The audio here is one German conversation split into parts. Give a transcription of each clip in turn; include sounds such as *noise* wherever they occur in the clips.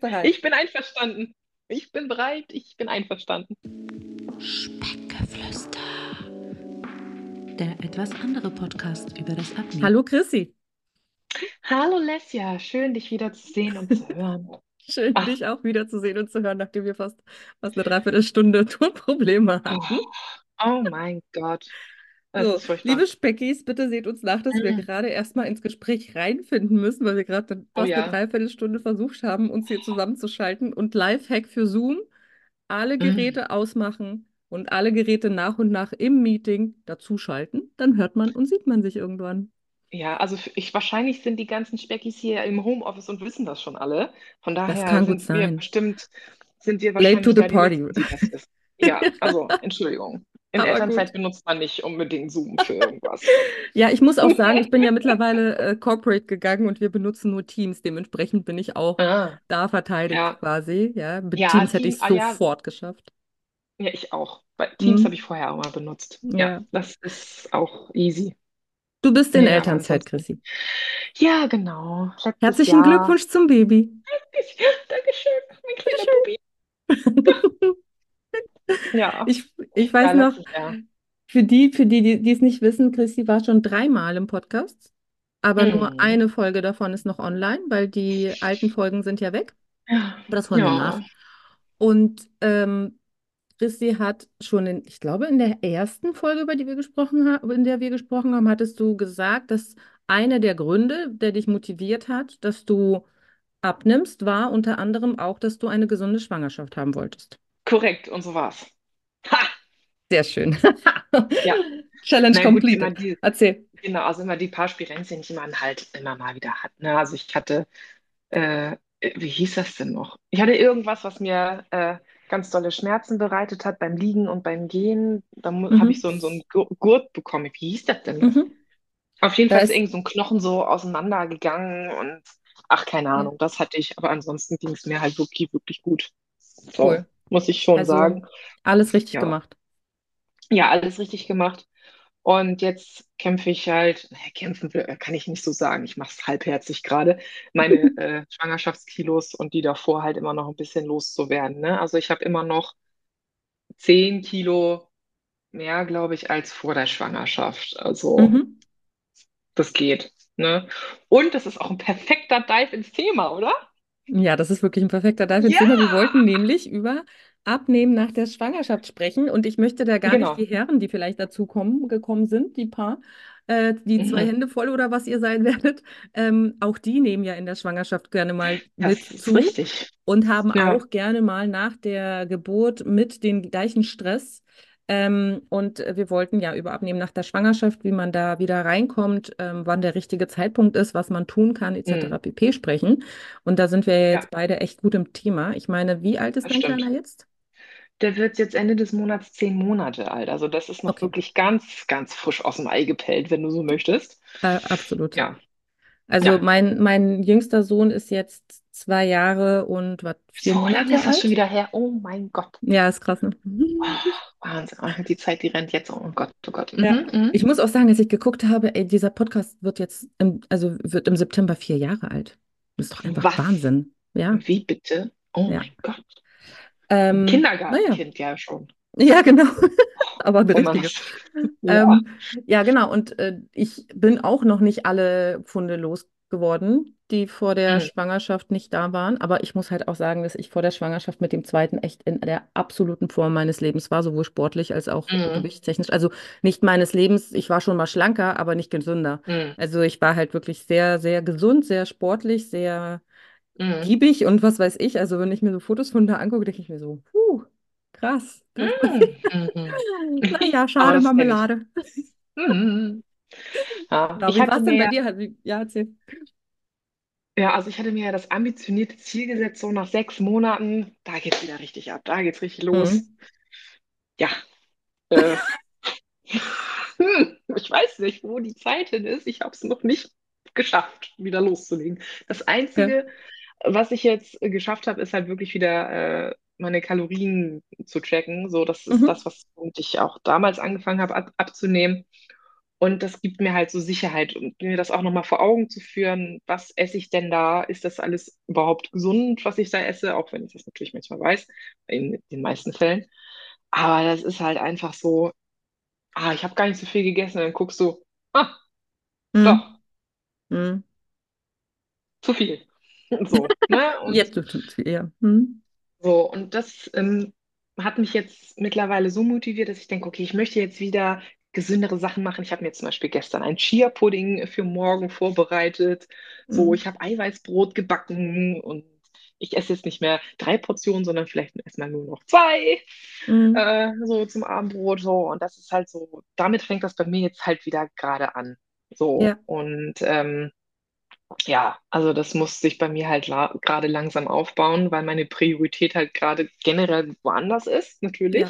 Bereit. Ich bin einverstanden. Ich bin bereit. Ich bin einverstanden. Speckgeflüster. Der etwas andere Podcast über das Abnehmen. Hallo Chrissy. Hallo Lesja, schön dich wieder zu sehen und zu hören. *laughs* Schön, Ach. dich auch wieder zu sehen und zu hören, nachdem wir fast, fast eine Dreiviertelstunde *laughs* Tonprobleme hatten. Oh, oh mein Gott. Das So, liebe Speckis, bitte seht uns nach, dass wir Mhm. gerade erstmal ins Gespräch reinfinden müssen, weil wir gerade eine- Oh fast eine ja. Dreiviertelstunde versucht haben, uns hier zusammenzuschalten. Und Lifehack für Zoom, alle Mhm. Geräte ausmachen und alle Geräte nach und nach im Meeting dazuschalten. Dann hört man und sieht man sich irgendwann. Ja, also ich, wahrscheinlich sind die ganzen Speckis hier im Homeoffice und wissen das schon alle. Von Das daher sind wir bestimmt, sind wir Late to wahrscheinlich the die party. Die. Ja, also *laughs* Entschuldigung. In Aber Elternzeit gut. benutzt man nicht unbedingt Zoom für *laughs* irgendwas. Ja, ich muss auch sagen, ich bin ja *laughs* mittlerweile äh, Corporate gegangen und wir benutzen nur Teams. Dementsprechend bin ich auch Ah, da verteidigt ja. quasi. Ja, mit Ja, Teams hätte ich ah ja, sofort geschafft. Ja, ich auch. Bei Teams Hm? habe ich vorher auch mal benutzt. Ja, Ja. das ist auch easy. Du bist in Ja, Elternzeit. Chrissy. Ja, genau. Letztes Herzlichen Jahr. Glückwunsch zum Baby. *laughs* Dankeschön, mein kleiner Bubi. Ja, Ich, ich ja, weiß noch, Jahr. für die, für die, die die es nicht wissen, Chrissy war schon dreimal im Podcast, aber nur Mhm. eine Folge davon ist noch online, weil die alten Folgen sind ja weg. Ja, das holen wir nach. ja. Und ähm, Chrissy hat schon in, ich glaube, in der ersten Folge, über die wir gesprochen haben, in der wir gesprochen haben, hattest du gesagt, dass einer der Gründe, der dich motiviert hat, dass du abnimmst, war unter anderem auch, dass du eine gesunde Schwangerschaft haben wolltest. Korrekt, und so war's. Ha! Sehr schön. Ja. Challenge Na gut, immer completed. die, Erzähl. genau, also immer die paar Spirenzien, die man halt immer mal wieder hat. Ne? Also ich hatte, äh, wie hieß das denn noch? Ich hatte irgendwas, was mir äh, ganz dolle Schmerzen bereitet hat beim Liegen und beim Gehen. Da mu- habe ich Mhm. so, einen- so einen Gur- Gurt bekommen. Wie hieß das denn noch? Mhm. Auf jeden Da Fall ist irgend so ein Knochen so auseinandergegangen und ach, keine ja, Ahnung, das hatte ich. Aber ansonsten ging es mir halt wirklich, wirklich gut. So, cool. Muss ich schon Also sagen. alles richtig Ja. gemacht. Ja, alles richtig gemacht. Und jetzt kämpfe ich halt, naja, kämpfen will, kann ich nicht so sagen, ich mache es halbherzig gerade, meine *laughs* äh, Schwangerschaftskilos und die davor halt immer noch ein bisschen loszuwerden. Ne? Also ich habe immer noch 10 Kilo mehr, glaube ich, als vor der Schwangerschaft. Also Mhm. das geht. Ne? Und das ist auch ein perfekter Dive ins Thema, oder? Ja, das ist wirklich ein perfekter Dive ins Thema. Wir wollten nämlich über Abnehmen nach der Schwangerschaft sprechen und ich möchte da gar nicht Genau. die Herren, die vielleicht dazu kommen, gekommen sind, die paar, äh, die zwei Mhm. Hände voll oder was ihr sein *laughs* werdet, ähm, auch die nehmen ja in der Schwangerschaft gerne mal Das mit zu richtig. und haben Ja. auch gerne mal nach der Geburt mit den gleichen Stress. Ähm, und wir wollten ja über Abnehmen nach der Schwangerschaft, wie man da wieder reinkommt, ähm, wann der richtige Zeitpunkt ist, was man tun kann, etc. Mhm. pp. sprechen. Und da sind wir ja Ja, jetzt beide echt gut im Thema. Ich meine, wie alt ist das dein stimmt. Kleiner jetzt? Der wird jetzt Ende des Monats zehn Monate alt. Also das ist noch Okay, wirklich ganz, ganz frisch aus dem Ei gepellt, wenn du so möchtest. äh, absolut. Ja, Also ja. mein, mein jüngster Sohn ist jetzt zwei Jahre und was, vier So lange Monate ist das schon wieder her. Oh mein Gott. Ja, ist krass, ne? Oh, Wahnsinn. Ah, Die Zeit, die rennt jetzt. Oh Gott, oh Gott. Ja, Mhm, mhm. ich muss auch sagen, als ich geguckt habe, ey, dieser Podcast wird jetzt im, also wird im September vier Jahre alt. Das ist doch einfach Was? Wahnsinn. Ja, Wie bitte? Oh ja. mein Gott. Ähm, Kindergartenkind ja schon. Ja, genau. *laughs* Aber man richtiges. Ja. Ähm, ja, genau. Und äh, ich bin auch noch nicht alle Pfunde losgeworden, die vor der Mhm. Schwangerschaft nicht da waren. Aber ich muss halt auch sagen, dass ich vor der Schwangerschaft mit dem zweiten echt in der absoluten Form meines Lebens war, sowohl sportlich als auch Mhm. gewichtstechnisch. Also nicht meines Lebens, ich war schon mal schlanker, aber nicht gesünder. Mhm. Also ich war halt wirklich sehr, sehr gesund, sehr sportlich, sehr Mhm. giebig und was weiß ich. Also wenn ich mir so Fotos von da angucke, denke ich mir so, puh, krass. Mhm. naja, *laughs* schade das kenne ich. Marmelade. Mhm. Ja, ich hatte es denn bei ja dir? Ja, erzähl. Ja, also ich hatte mir ja das ambitionierte Ziel gesetzt, so nach sechs Monaten, da geht's wieder richtig ab, da geht's richtig los. Mhm. Ja, äh, *laughs* ich weiß nicht, wo die Zeit hin ist. Ich habe es noch nicht geschafft, wieder loszulegen. Das Ja. Einzige, was ich jetzt äh, geschafft habe, ist halt wirklich wieder äh, meine Kalorien zu tracken. So, das ist Mhm. das, was ich auch damals angefangen habe ab, abzunehmen. Und das gibt mir halt so Sicherheit und mir das auch nochmal vor Augen zu führen, was esse ich denn da? Ist das alles überhaupt gesund, was ich da esse? Auch wenn ich das natürlich manchmal weiß, in den meisten Fällen. Aber das ist halt einfach so, ah, ich habe gar nicht so viel gegessen. Und dann guckst du, ah, Hm. doch, Hm. zu viel. *laughs* So, *laughs* ne? Und Jetzt bestimmt eher. Hm. So, und das ähm, hat mich jetzt mittlerweile so motiviert, dass ich denke, okay, ich möchte jetzt wieder gesündere Sachen machen. Ich habe mir zum Beispiel gestern ein Chia-Pudding für morgen vorbereitet. So, Hm. ich habe Eiweißbrot gebacken und ich esse jetzt nicht mehr drei Portionen, sondern vielleicht erstmal nur noch zwei, Hm. äh, so zum Abendbrot. So, und das ist halt so, damit fängt das bei mir jetzt halt wieder gerade an. So, Ja, und ähm, ja, also das muss sich bei mir halt la gerade langsam aufbauen, weil meine Priorität halt gerade generell woanders ist, natürlich.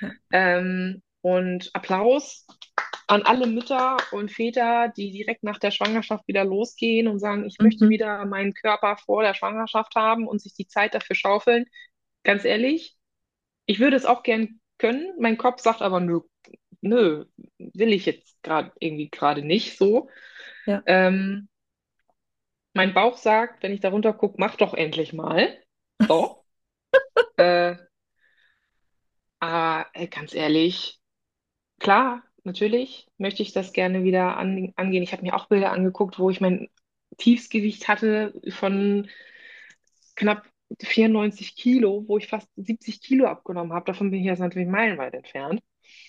ja. Ähm, und Applaus an alle Mütter und Väter, die direkt nach der Schwangerschaft wieder losgehen und sagen, ich möchte Mhm. wieder meinen Körper vor der Schwangerschaft haben und sich die Zeit dafür schaufeln. Ganz ehrlich, ich würde es auch gern können. Mein Kopf sagt aber, nö, nö, will ich jetzt gerade irgendwie gerade nicht so. Ja. Ähm, mein Bauch sagt, wenn ich da runter gucke, mach doch endlich mal. So. *laughs* Äh, aber äh, ganz ehrlich, klar, natürlich möchte ich das gerne wieder an, angehen. Ich habe mir auch Bilder angeguckt, wo ich mein Tiefsgewicht hatte von knapp 94 Kilo, wo ich fast 70 Kilo abgenommen habe. Davon bin ich jetzt natürlich meilenweit entfernt.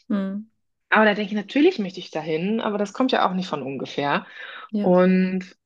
Hm. Aber da denke ich, natürlich möchte ich dahin, aber das kommt ja auch nicht von ungefähr. Ja. Und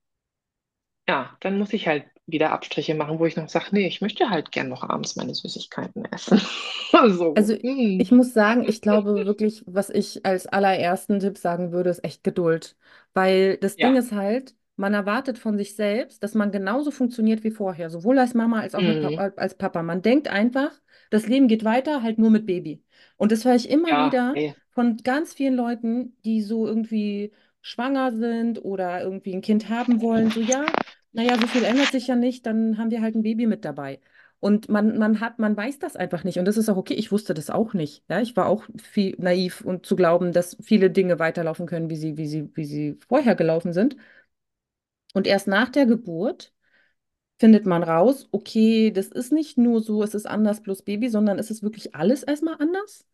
ja, dann muss ich halt wieder Abstriche machen, wo ich noch sage, nee, ich möchte halt gern noch abends meine Süßigkeiten essen. *laughs* So, Also mm, ich muss sagen, ich glaube wirklich, was ich als allerersten Tipp sagen würde, ist echt Geduld. Weil das Ding ja, ist halt, man erwartet von sich selbst, dass man genauso funktioniert wie vorher, sowohl als Mama als auch mm, Papa, als Papa. Man denkt einfach, das Leben geht weiter, halt nur mit Baby. Und das höre ich immer ja, wieder ey, von ganz vielen Leuten, die so irgendwie schwanger sind oder irgendwie ein Kind haben wollen. So, ja, naja, so viel ändert sich ja nicht, dann haben wir halt ein Baby mit dabei. Und man, man hat, man weiß das einfach nicht. Und das ist auch okay. Ich wusste das auch nicht. Ja, ich war auch viel naiv und zu glauben, dass viele Dinge weiterlaufen können, wie sie, wie sie, wie sie vorher gelaufen sind. Und erst nach der Geburt findet man raus, okay, das ist nicht nur so, es ist anders plus Baby, sondern es ist wirklich alles erstmal anders.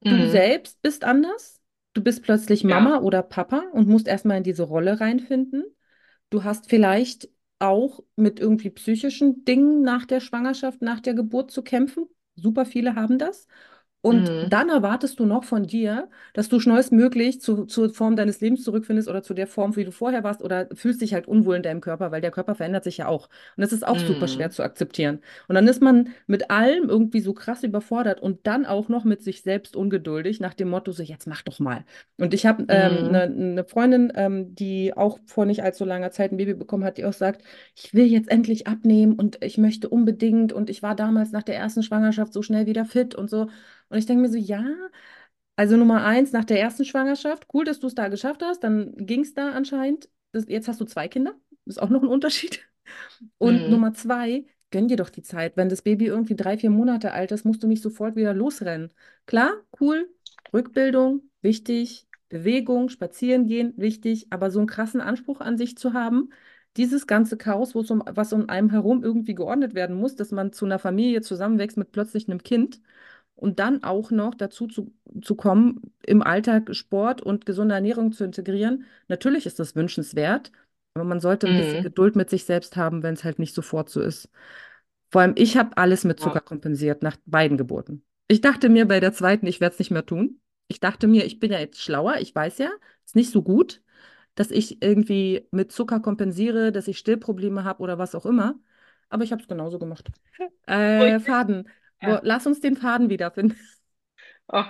Du mm, selbst bist anders. Du bist plötzlich ja, Mama oder Papa und musst erstmal in diese Rolle reinfinden. Du hast vielleicht auch mit irgendwie psychischen Dingen nach der Schwangerschaft, nach der Geburt zu kämpfen. Super viele haben das. Und mm, dann erwartest du noch von dir, dass du schnellstmöglich zu, zur Form deines Lebens zurückfindest oder zu der Form, wie du vorher warst, oder fühlst dich halt unwohl in deinem Körper, weil der Körper verändert sich ja auch. Und das ist auch super schwer mm, zu akzeptieren. Und dann ist man mit allem irgendwie so krass überfordert und dann auch noch mit sich selbst ungeduldig, nach dem Motto, so jetzt mach doch mal. Und ich habe ähm, mm, eine ne Freundin, ähm, die auch vor nicht allzu langer Zeit ein Baby bekommen hat, die auch sagt, ich will jetzt endlich abnehmen und ich möchte unbedingt und ich war damals nach der ersten Schwangerschaft so schnell wieder fit und so. Und ich denke mir so, ja, also Nummer eins, nach der ersten Schwangerschaft, cool, dass du es da geschafft hast, dann ging es da anscheinend. Das, jetzt hast du zwei Kinder, ist auch noch ein Unterschied. Und mm, Nummer zwei, gönn dir doch die Zeit. Wenn das Baby irgendwie drei, vier Monate alt ist, musst du nicht sofort wieder losrennen. Klar, cool, Rückbildung, wichtig, Bewegung, spazieren gehen, wichtig, aber so einen krassen Anspruch an sich zu haben, dieses ganze Chaos, um, was um einem herum irgendwie geordnet werden muss, dass man zu einer Familie zusammenwächst mit plötzlich einem Kind und dann auch noch dazu zu, zu kommen, im Alltag Sport und gesunde Ernährung zu integrieren. Natürlich ist das wünschenswert, aber man sollte ein bisschen mm, Geduld mit sich selbst haben, wenn es halt nicht sofort so ist. Vor allem, ich habe alles mit Zucker ja, kompensiert nach beiden Geburten. Ich dachte mir bei der zweiten, ich werde es nicht mehr tun. Ich dachte mir, ich bin ja jetzt schlauer, ich weiß ja, es ist nicht so gut, dass ich irgendwie mit Zucker kompensiere, dass ich Stillprobleme habe oder was auch immer. Aber ich habe es genauso gemacht. *laughs* Äh. Faden. Ja, lass uns den Faden wiederfinden. *laughs* oh,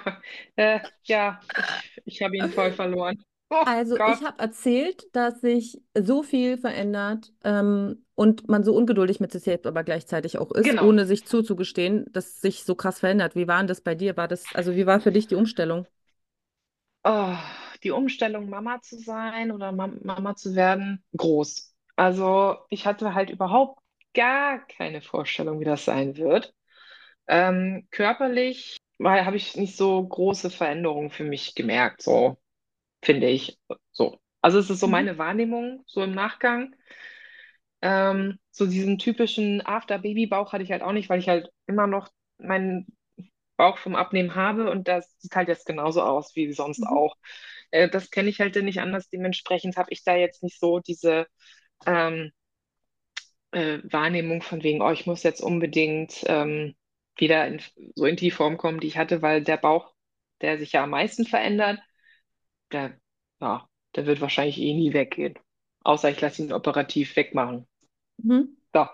äh, ja, ich, ich habe ihn voll verloren. Oh Also, ich Gott. habe erzählt, dass sich so viel verändert ähm, und man so ungeduldig mit sich selbst aber gleichzeitig auch ist, Genau. ohne sich zuzugestehen, dass sich so krass verändert. Wie war denn das bei dir? War das, also wie war für dich die Umstellung? Oh, die Umstellung, Mama zu sein oder Mam Mama zu werden, groß. Also ich hatte halt überhaupt gar keine Vorstellung, wie das sein wird. Ähm, körperlich habe ich nicht so große Veränderungen für mich gemerkt. So finde ich. So. Also es ist so Mhm. meine Wahrnehmung, so im Nachgang. Ähm, so diesen typischen After-Baby-Bauch hatte ich halt auch nicht, weil ich halt immer noch meinen Bauch vom Abnehmen habe und das sieht halt jetzt genauso aus wie sonst Mhm. auch. Äh, das kenne ich halt nicht anders. Dementsprechend habe ich da jetzt nicht so diese ähm, äh, Wahrnehmung von wegen, oh, ich muss jetzt unbedingt ähm, wieder in, so in die Form kommen, die ich hatte, weil der Bauch, der sich ja am meisten verändert, der, ja, der wird wahrscheinlich eh nie weggehen. Außer ich lasse ihn operativ wegmachen. Mhm. So,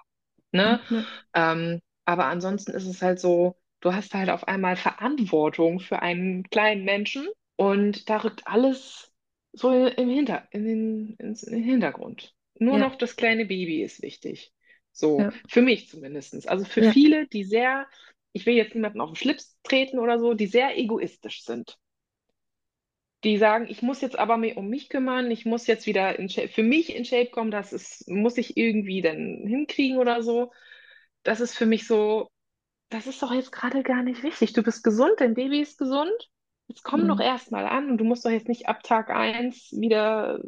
ne? Ja. Ähm, aber ansonsten ist es halt so, du hast halt auf einmal Verantwortung für einen kleinen Menschen und da rückt alles so im Hinter, in den, in den Hintergrund. Nur Ja. noch das kleine Baby ist wichtig. So, Ja. für mich zumindest. Also für Ja. viele, die sehr, ich will jetzt niemanden auf den Schlips treten oder so, die sehr egoistisch sind. Die sagen, ich muss jetzt aber mir um mich kümmern, ich muss jetzt wieder in Shape, für mich in Shape kommen, das ist, muss ich irgendwie dann hinkriegen oder so. Das ist für mich so, das ist doch jetzt gerade gar nicht wichtig. Du bist gesund, dein Baby ist gesund. Jetzt komm doch Mhm. erst mal an und du musst doch jetzt nicht ab Tag eins wieder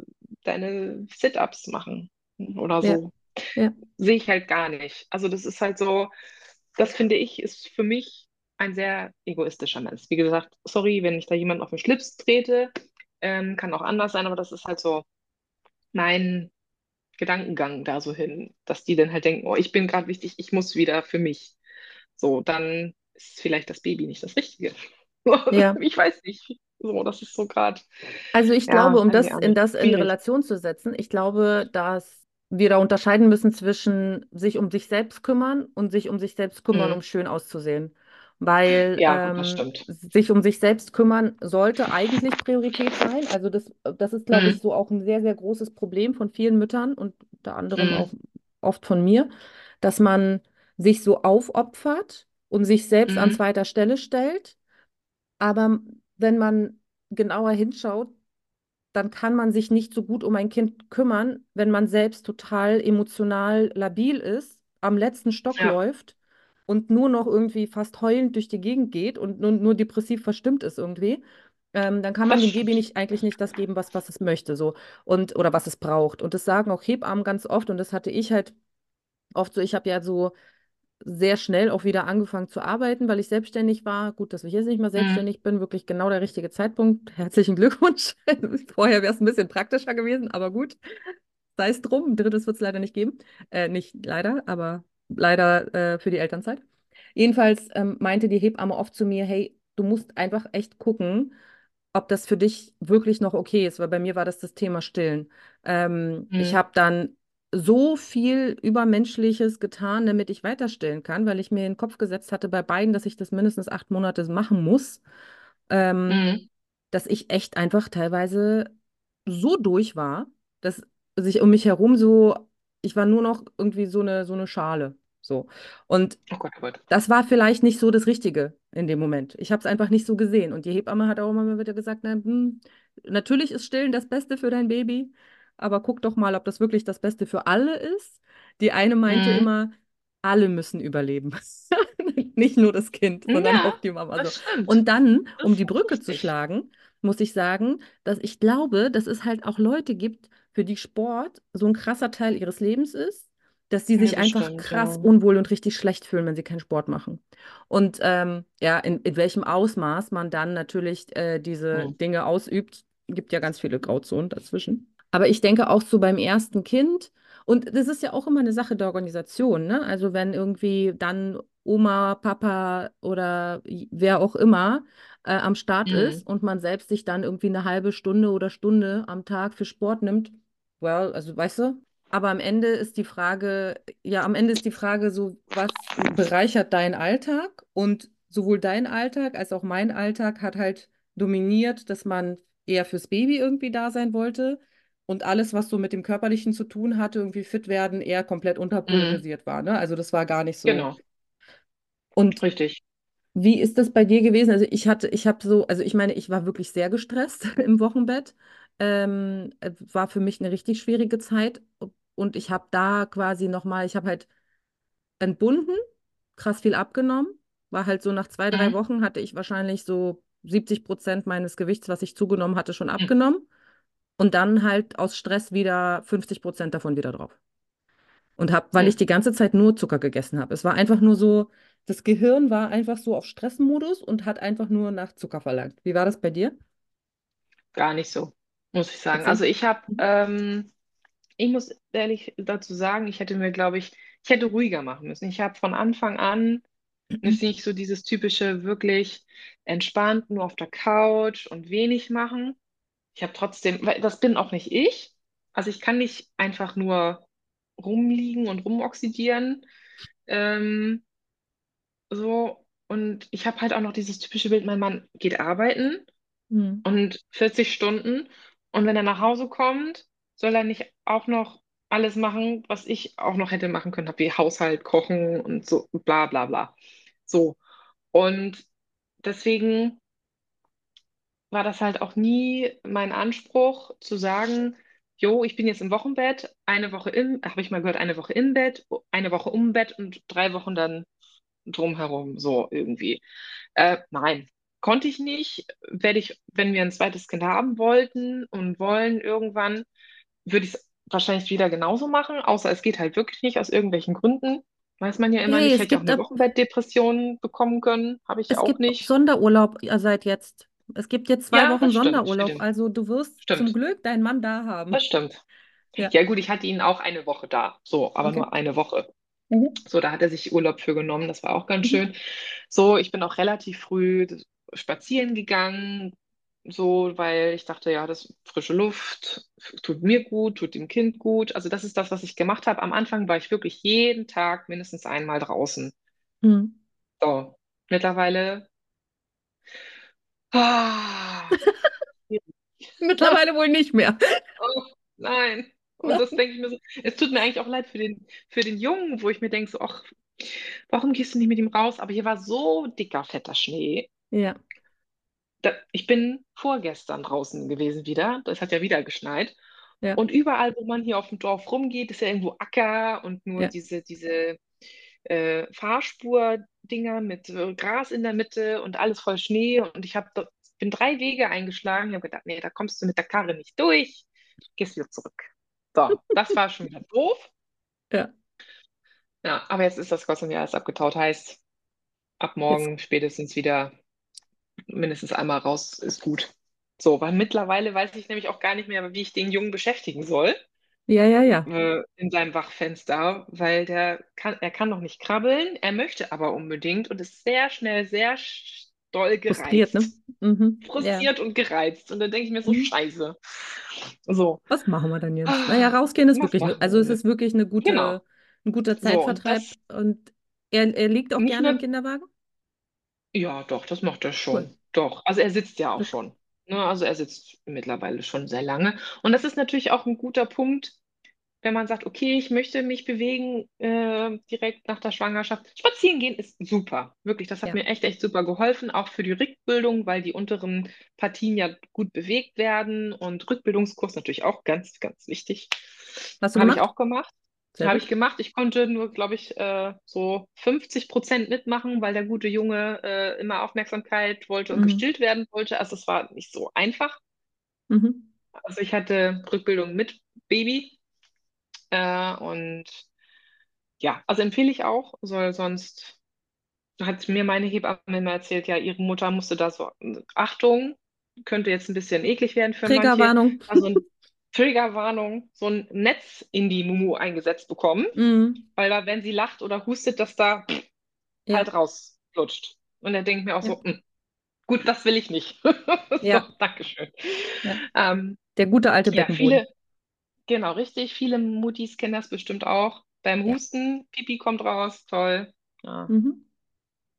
deine Sit-ups machen oder so. Ja. Sehe ich halt gar nicht. Also das ist halt so, das finde ich, ist für mich ein sehr egoistischer Mensch. Wie gesagt, sorry, wenn ich da jemanden auf den Schlips trete, ähm, kann auch anders sein, aber das ist halt so mein Gedankengang da so hin, dass die dann halt denken, oh, ich bin gerade wichtig, ich muss wieder für mich. So, dann ist vielleicht das Baby nicht das Richtige. *laughs* Ja. Ich weiß nicht. So, das ist so gerade, Also ich glaube, ja, um weiß ich das in das in. Relation zu setzen, ich glaube, dass wir da unterscheiden müssen zwischen sich um sich selbst kümmern und sich um sich selbst kümmern, um Mhm. schön auszusehen. Weil Ja, ähm, sich um sich selbst kümmern sollte eigentlich Priorität sein. Also das, das ist, glaube ich, Mhm. so auch ein sehr, sehr großes Problem von vielen Müttern und unter anderem auch Mhm. oft von mir, dass man sich so aufopfert und sich selbst an Mhm. zweiter Stelle stellt. Aber wenn man genauer hinschaut, dann kann man sich nicht so gut um ein Kind kümmern, wenn man selbst total emotional labil ist, am letzten Stock Ja, läuft und nur noch irgendwie fast heulend durch die Gegend geht und nur, nur depressiv verstimmt ist irgendwie. Ähm, dann kann man dem Baby nicht, eigentlich nicht das geben, was, was es möchte, so und oder was es braucht. Und das sagen auch Hebammen ganz oft, und das hatte ich halt oft so, ich habe ja so sehr schnell auch wieder angefangen zu arbeiten, weil ich selbstständig war. Gut, dass ich jetzt nicht mehr Mhm. selbstständig bin, wirklich genau der richtige Zeitpunkt. *laughs* Herzlichen Glückwunsch. *laughs* Vorher wäre es ein bisschen praktischer gewesen, aber gut, sei es drum. Ein drittes wird es leider nicht geben. Äh, nicht leider, aber leider äh, für die Elternzeit. Jedenfalls ähm, meinte die Hebamme oft zu mir, hey, du musst einfach echt gucken, ob das für dich wirklich noch okay ist, weil bei mir war das das Thema Stillen. Ähm, ich Mhm. habe dann so viel Übermenschliches getan, damit ich weiter stillen kann, weil ich mir in den Kopf gesetzt hatte bei beiden, dass ich das mindestens acht Monate machen muss, ähm, Mhm. dass ich echt einfach teilweise so durch war, dass sich um mich herum so, ich war nur noch irgendwie so eine, so eine Schale. So. Und Oh Gott, oh Gott. das war vielleicht nicht so das Richtige in dem Moment. Ich habe es einfach nicht so gesehen. Und die Hebamme hat auch immer wieder gesagt, na, hm, natürlich ist Stillen das Beste für dein Baby, aber guck doch mal, ob das wirklich das Beste für alle ist. Die eine meinte Mhm. immer, alle müssen überleben. *laughs* Nicht nur das Kind, sondern Ja, auch die Mama. So. Und dann, um die Brücke zu richtig. schlagen, muss ich sagen, dass ich glaube, dass es halt auch Leute gibt, für die Sport so ein krasser Teil ihres Lebens ist, dass sie sich einfach stimmt, krass ja. unwohl und richtig schlecht fühlen, wenn sie keinen Sport machen. Und ähm, ja, in, in welchem Ausmaß man dann natürlich äh, diese Mhm. Dinge ausübt, gibt ja ganz viele Grauzonen dazwischen. Aber ich denke auch so beim ersten Kind, und das ist ja auch immer eine Sache der Organisation, ne? Also wenn irgendwie dann Oma, Papa oder wer auch immer äh, am Start ist Mhm. und man selbst sich dann irgendwie eine halbe Stunde oder Stunde am Tag für Sport nimmt, well, also weißt du, aber am Ende ist die Frage, ja, am Ende ist die Frage so, was bereichert deinen Alltag? Und sowohl dein Alltag als auch mein Alltag hat halt dominiert, dass man eher fürs Baby irgendwie da sein wollte und alles, was so mit dem Körperlichen zu tun hatte, irgendwie fit werden, eher komplett Mhm. unterpriorisiert war, ne? Also das war gar nicht so. Genau, Und richtig. wie ist das bei dir gewesen? Also ich hatte, ich habe so, also ich meine, ich war wirklich sehr gestresst *laughs* im Wochenbett. Ähm, es war für mich eine richtig schwierige Zeit und ich habe da quasi nochmal, ich habe halt entbunden, krass viel abgenommen, war halt so nach zwei, drei Mhm. Wochen hatte ich wahrscheinlich so 70 Prozent meines Gewichts, was ich zugenommen hatte, schon abgenommen. Und dann halt aus Stress wieder 50 Prozent davon wieder drauf. Und hab, weil ich die ganze Zeit nur Zucker gegessen habe. Es war einfach nur so, das Gehirn war einfach so auf Stressmodus und hat einfach nur nach Zucker verlangt. Wie war das bei dir? gar nicht so, muss ich sagen. Also ich habe, Mhm. ähm, ich muss ehrlich dazu sagen, ich hätte mir, glaube ich, ich hätte ruhiger machen müssen. Ich habe von Anfang an ist nicht so dieses typische, wirklich entspannt, nur auf der Couch und wenig machen. Ich habe trotzdem, weil das bin auch nicht ich. Also ich kann nicht einfach nur rumliegen und rumoxidieren. Ähm, so, und ich habe halt auch noch dieses typische Bild, mein Mann geht arbeiten Mhm. und 40 Stunden. Und wenn er nach Hause kommt, soll er nicht auch noch alles machen, was ich auch noch hätte machen können, wie Haushalt, Kochen und so, bla bla bla. So. Und deswegen war das halt auch nie mein Anspruch zu sagen, jo, ich bin jetzt im Wochenbett, eine Woche im, habe ich mal gehört, eine Woche im Bett, eine Woche um Bett und drei Wochen dann drumherum, so irgendwie. Äh, nein, konnte ich nicht. Werde ich, wenn wir ein zweites Kind haben wollten und wollen irgendwann, würde ich es wahrscheinlich wieder genauso machen, außer es geht halt wirklich nicht aus irgendwelchen Gründen. Weiß man ja immer Hey, nicht. Hätte ja auch eine Wochenbettdepression bekommen können, habe ich es auch gibt nicht. Sonderurlaub äh, seit jetzt. Es gibt jetzt zwei Ja, Wochen das stimmt, Sonderurlaub, stimmt, also du wirst zum stimmt. Glück deinen Mann da Das haben. stimmt. Ja, Ja, gut, ich hatte ihn auch eine Woche da, so, aber okay. nur eine Woche. Mhm. So, da hat er sich Urlaub für genommen, das war auch ganz Mhm. schön. So, ich bin auch relativ früh spazieren gegangen, so, weil ich dachte, ja, das frische Luft tut mir gut, tut dem Kind gut. Also das ist das, was ich gemacht habe. Am Anfang war ich wirklich jeden Tag mindestens einmal draußen. Mhm. So, mittlerweile, ah, Mittlerweile wohl nicht mehr. Oh, nein. Und das denke ich mir so, es tut mir eigentlich auch leid für den, für den Jungen, wo ich mir denke, so, ach, warum gehst du nicht mit ihm raus? Aber hier war so dicker, fetter Schnee. Ja, Da, ich bin vorgestern draußen gewesen wieder. Das hat ja wieder geschneit. ja, Und überall, wo man hier auf dem Dorf rumgeht, ist ja irgendwo Acker und nur ja. diese, diese äh, Fahrspur-Dinger mit äh, Gras in der Mitte und alles voll Schnee. Und ich hab, bin drei Wege eingeschlagen. Ich habe gedacht, nee, da kommst du mit der Karre nicht durch. Gehst wieder zurück. So, das war schon wieder doof. Ja. Ja, aber jetzt ist das Gott sei Dank alles abgetaut. Heißt, ab Jetzt, morgen spätestens wieder mindestens einmal raus ist gut. So, weil mittlerweile weiß ich nämlich auch gar nicht mehr, wie ich den Jungen beschäftigen soll ja, ja, ja. äh, in seinem Wachfenster, weil der kann, er kann noch nicht krabbeln, er möchte aber unbedingt und ist sehr schnell, sehr sch- doll Frustriert, ne? gereizt. Mhm. Ja. Frustriert und gereizt. Und dann denke ich mir so, Mhm. scheiße. So, Was machen wir dann jetzt? Naja, rausgehen ist wirklich, ne, also es ist wirklich eine gute, Genau. ein guter So, und Zeitvertreib das und er, er liegt auch gerne im Kinderwagen? Ja, doch, das macht er Cool. schon. Doch. Also er sitzt ja auch schon. Ne? Also er sitzt mittlerweile schon sehr lange. Und das ist natürlich auch ein guter Punkt, wenn man sagt, okay, ich möchte mich bewegen äh, direkt nach der Schwangerschaft. Spazieren gehen ist super. Wirklich, das hat Ja. mir echt, echt super geholfen, auch für die Rückbildung, weil die unteren Partien ja gut bewegt werden. Und Rückbildungskurs natürlich auch ganz, ganz wichtig. Habe ich auch gemacht. Habe ich gemacht. Ich konnte nur, glaube ich, äh, so 50 Prozent mitmachen, weil der gute Junge äh, immer Aufmerksamkeit wollte und Mhm. gestillt werden wollte. Also es war nicht so einfach. Mhm. Also ich hatte Rückbildung mit Baby äh, und ja, also empfehle ich auch, soll sonst hat mir meine Hebamme immer erzählt, ja, ihre Mutter musste da so, Achtung, könnte jetzt ein bisschen eklig werden für manche, Triggerwarnung. also ein Triggerwarnung, so ein Netz in die Mumu eingesetzt bekommen, Mhm. weil da, wenn sie lacht oder hustet, dass da Ja, halt rausflutscht. Und er denkt mir auch ja, so, "Hm, gut, das will ich nicht. *laughs* So, ja, Dankeschön. ja. Ähm, Der gute alte ja, viele, genau, richtig, viele Muttis kennen das bestimmt auch. Beim. Husten, Pipi kommt raus, toll. Ja. Mhm.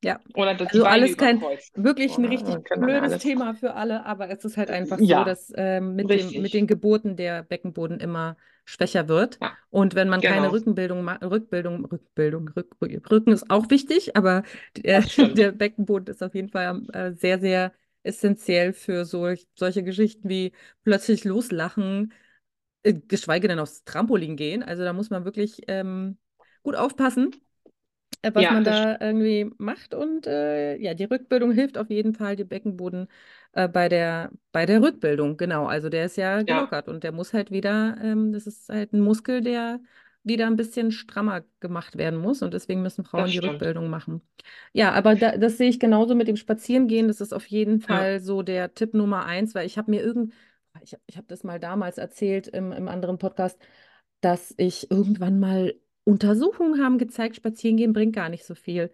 Ja, Oder die also alles kein, wirklich ein richtig ja blödes. Thema für alle, aber es ist halt einfach so, Ja, dass ähm, mit dem, mit den Geburten der Beckenboden immer schwächer wird. Ja, Und wenn man keine genau. Rückenbildung, ma- Rückbildung, Rückbildung, Rück, Rücken ist auch wichtig, aber der, Das stimmt. *laughs* der Beckenboden ist auf jeden Fall äh, sehr, sehr essentiell für solch, solche Geschichten wie plötzlich loslachen, äh, geschweige denn aufs Trampolin gehen. Also da muss man wirklich ähm, gut aufpassen. Äh, was Ja, man da irgendwie macht. Und äh, ja, die Rückbildung hilft auf jeden Fall, dem Beckenboden äh, bei der, bei der Rückbildung. Genau, also der ist ja ja, gelockert und der muss halt wieder, ähm, das ist halt ein Muskel, der wieder ein bisschen strammer gemacht werden muss. Und deswegen müssen Frauen die. Rückbildung machen. Ja, aber da, das sehe ich genauso mit dem Spazierengehen. Das ist auf jeden Ja. Fall so der Tipp Nummer eins, weil ich habe mir irgend, ich, ich habe das mal damals erzählt im, im anderen Podcast, dass ich irgendwann mal Untersuchungen haben gezeigt, Spazierengehen bringt gar nicht so viel.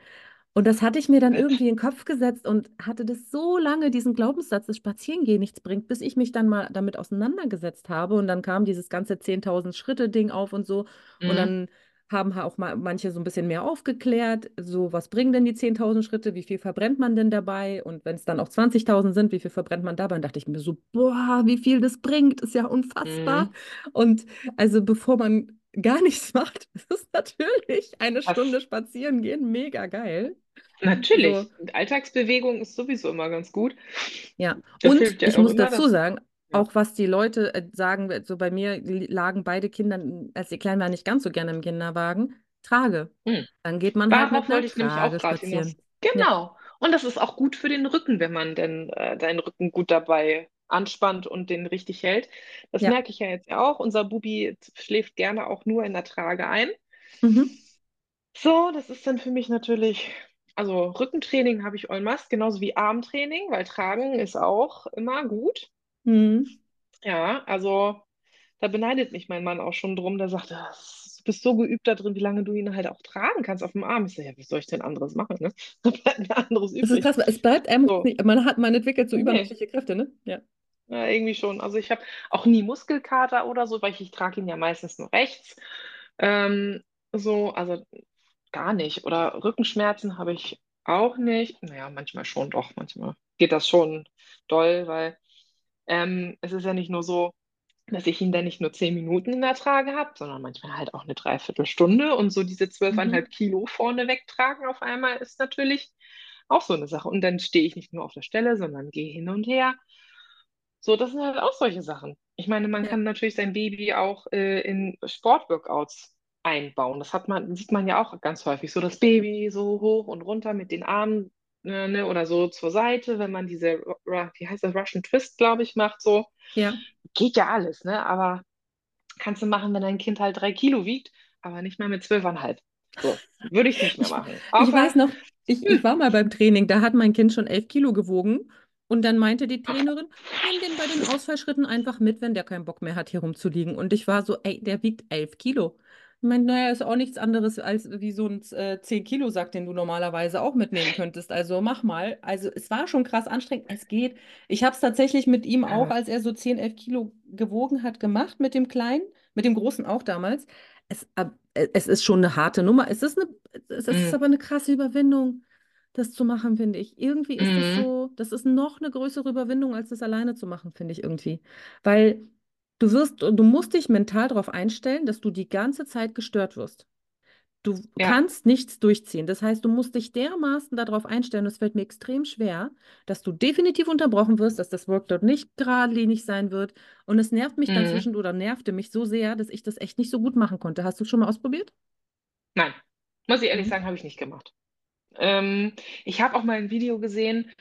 Und das hatte ich mir dann irgendwie in den Kopf gesetzt und hatte das so lange, diesen Glaubenssatz, dass Spazierengehen nichts bringt, bis ich mich dann mal damit auseinandergesetzt habe. Und dann kam dieses ganze 10.000 Schritte-Ding auf und so. Und Mhm. dann haben auch mal manche so ein bisschen mehr aufgeklärt, so was bringen denn die 10.000 Schritte, wie viel verbrennt man denn dabei? Und wenn es dann auch 20.000 sind, wie viel verbrennt man dabei? Und dachte ich mir so, boah, wie viel das bringt, ist ja unfassbar. Mhm. Und also bevor man gar nichts *laughs* macht, ist es natürlich eine Stunde Das, spazieren gehen, mega geil. natürlich. So, Und Alltagsbewegung ist sowieso immer ganz gut. ja. Das Und ja ich muss dazu sagen, ja. auch was die Leute äh, sagen, so bei mir lagen beide Kinder, als sie klein waren, nicht ganz so gerne im Kinderwagen. Trage. Hm. Dann geht man halt mit Darauf einer wollte ich nämlich auch Trage gerade hinaus. spazieren. Ja, Genau. Und das ist auch gut für den Rücken, wenn man denn äh, deinen Rücken gut dabei anspannt und den richtig hält. Das ja. merke ich ja jetzt ja auch. Unser Bubi schläft gerne auch nur in der Trage ein. Mhm. So, das ist dann für mich natürlich, also Rückentraining habe ich en masse, genauso wie Armtraining, weil Tragen ist auch immer gut. Mhm. Ja, also da beneidet mich mein Mann auch schon drum, der sagt, "Ah, du bist so geübt da drin, wie lange du ihn halt auch tragen kannst auf dem Arm. Ich sage, ja, wie soll ich denn anderes machen, ne? *laughs* Da bleibt mir anderes Das ist übrig. krass, weil es bleibt einem So, nicht, man hat, man entwickelt so nee, übermenschliche Kräfte, ne? Ja. Ja, irgendwie schon. Also ich habe auch nie Muskelkater oder so, weil ich, ich trage ihn ja meistens nur rechts. Ähm, so, also gar nicht. Oder Rückenschmerzen habe ich auch nicht. Naja, manchmal schon doch. Manchmal geht das schon doll, weil ähm, es ist ja nicht nur so, dass ich ihn dann nicht nur zehn Minuten in der Trage habe, sondern manchmal halt auch eine Dreiviertelstunde. Und so diese zwölfeinhalb Mhm. Kilo vorne wegtragen auf einmal ist natürlich auch so eine Sache. Und dann stehe ich nicht nur auf der Stelle, sondern gehe hin und her. So, das sind halt auch solche Sachen. Ich meine, man Ja. kann natürlich sein Baby auch äh, in Sportworkouts einbauen. Das hat man, sieht man ja auch ganz häufig. So das Baby so hoch und runter mit den Armen, äh, ne, oder so zur Seite, wenn man diese, wie heißt das, Russian Twist, glaube ich, macht so. Ja. Geht ja alles, ne? Aber kannst du machen, wenn dein Kind halt drei Kilo wiegt, aber nicht mehr mit zwölfeinhalb. So, würde ich nicht mehr Ich, machen. ich Außer, weiß noch, ich, ich war mal beim Training, da hat mein Kind schon elf Kilo gewogen. Und dann meinte die Trainerin, nimm den bei den Ausfallschritten einfach mit, wenn der keinen Bock mehr hat, hier rumzuliegen. Und ich war so, ey, der wiegt elf Kilo. Ich meine, naja, ist auch nichts anderes als wie so ein äh, 10 Kilo Sack, den du normalerweise auch mitnehmen könntest. Also mach mal. Also es war schon krass anstrengend. Es geht. Ich habe es tatsächlich mit ihm auch, als er so 10, 11 Kilo gewogen hat, gemacht, mit dem Kleinen, mit dem Großen auch damals. Es, äh, es ist schon eine harte Nummer. Es ist eine, es ist mm, aber eine krasse Überwindung, das zu machen, finde ich. Irgendwie ist das mm, so, das ist noch eine größere Überwindung, als das alleine zu machen, finde ich irgendwie. Weil du wirst, du musst dich mental darauf einstellen, dass du die ganze Zeit gestört wirst. Du ja, kannst nichts durchziehen. Das heißt, du musst dich dermaßen darauf einstellen, es fällt mir extrem schwer, dass du definitiv unterbrochen wirst, dass das Workload nicht geradlinig sein wird. Und es nervt mich dann mm. zwischen oder nervte mich so sehr, dass ich das echt nicht so gut machen konnte. Hast du es schon mal ausprobiert? Nein, muss ich ehrlich Mhm. sagen, habe ich nicht gemacht. Ähm, ich habe auch mal ein Video gesehen,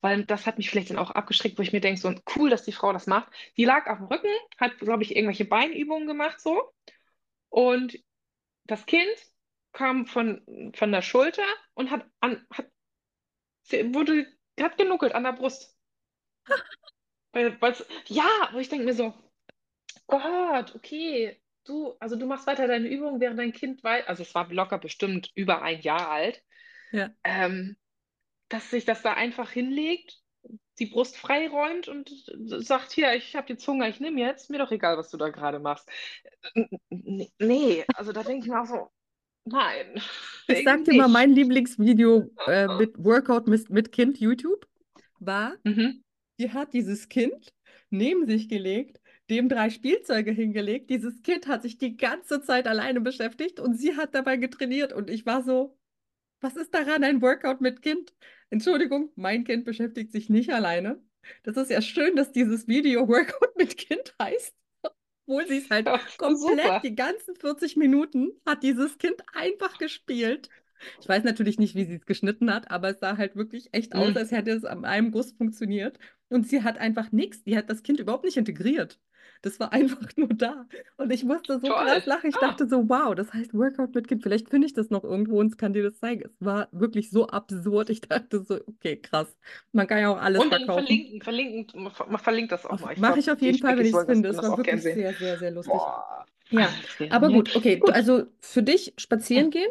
weil das hat mich vielleicht dann auch abgeschreckt, wo ich mir denke, so cool, dass die Frau das macht. Die lag auf dem Rücken, hat, glaube ich, irgendwelche Beinübungen gemacht so. Und das Kind kam von, von der Schulter und hat an, hat, wurde, hat genuckelt an der Brust. Weil, ja, wo ich denke mir so, Gott, okay, du, also du machst weiter deine Übungen, während dein Kind weit, also es war locker bestimmt über ein Jahr alt, Ja. ähm, dass sich das da einfach hinlegt, die Brust freiräumt und sagt, hier, ich habe jetzt Hunger, ich nehme jetzt, mir doch egal, was du da gerade machst. Nee, also da denke ich mir auch so, nein, *laughs* Ich sag dir mal, mein. Lieblingsvideo äh, *laughs* mit Workout mit, mit Kind YouTube war, Mhm. die hat dieses Kind neben sich gelegt, dem drei Spielzeuge hingelegt. Dieses Kind hat sich die ganze Zeit alleine beschäftigt und sie hat dabei getrainiert. Und ich war so, was ist daran ein Workout mit Kind? Entschuldigung, mein Kind beschäftigt sich nicht alleine. Das ist ja schön, dass dieses Video *laughs* Workout mit Kind heißt. Obwohl sie es halt Ja, komplett super. die ganzen 40 Minuten hat dieses Kind einfach gespielt. Ich weiß natürlich nicht, wie sie es geschnitten hat, aber es sah halt wirklich echt aus, Mhm. als hätte es an einem Guss funktioniert. Und sie hat einfach nichts, die hat das Kind überhaupt nicht integriert. Das war einfach nur da. Und ich musste so Toll. krass lachen. Ich Ah. dachte so, wow, das heißt Workout mit Kind. Vielleicht finde ich das noch irgendwo und kann dir das zeigen. Es war wirklich so absurd. Ich dachte so, okay, krass. Man kann ja auch alles Und dann verkaufen. verlinken, verlinken, man verlinkt das auch mal. Mache ich auf jeden Fall, wenn ich es finde. Es war wirklich sehr, sehr, sehr lustig. Boah. Ja, aber gut, okay. Du, Gut. also für dich spazieren gehen,